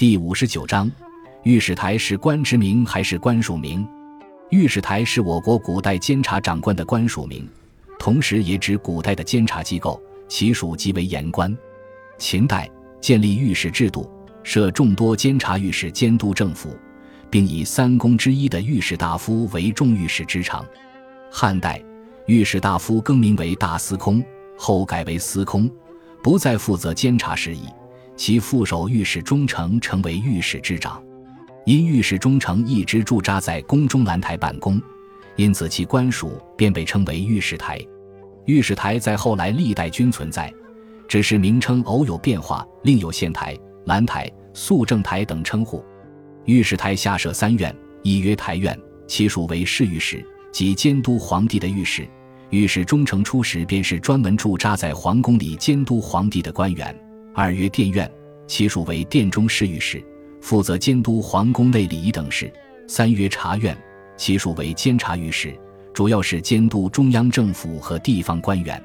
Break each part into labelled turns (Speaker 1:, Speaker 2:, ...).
Speaker 1: 第五十九章，御史台是官职名还是官署名？御史台是我国古代监察长官的官署名，同时也指古代的监察机构，其属即为言官。秦代建立御史制度，设众多监察御史监督政府，并以三公之一的御史大夫为众御史之长。汉代御史大夫更名为大司空，后改为司空，不再负责监察事宜。其副手御史中丞成为御史之长，因御史中丞一直驻扎在宫中兰台办公，因此其官署便被称为御史台。御史台在后来历代均存在，只是名称偶有变化，另有县台、兰台、肃政台等称呼。御史台下设三院，一曰台院，其属为侍御史，即监督皇帝的御史。御史中丞初时便是专门驻扎在皇宫里监督皇帝的官员。二曰殿院，其属为殿中侍御史，负责监督皇宫内礼仪等事。三曰察院，其属为监察御史，主要是监督中央政府和地方官员。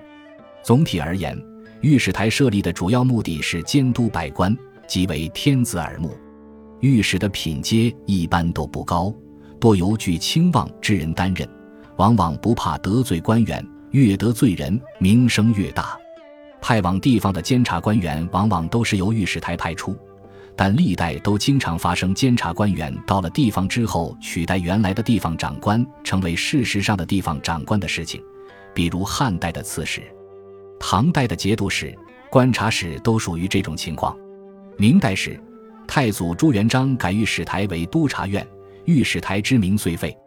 Speaker 1: 总体而言，御史台设立的主要目的是监督百官，即为天子耳目。御史的品阶一般都不高，多由具清望之人担任，往往不怕得罪官员，越得罪人，名声越大。派往地方的监察官员往往都是由御史台派出，但历代都经常发生监察官员到了地方之后取代原来的地方长官，成为事实上的地方长官的事情。比如汉代的刺史、唐代的节度使、观察使都属于这种情况。明代时，太祖朱元璋改御史台为督察院，御史台之名遂废。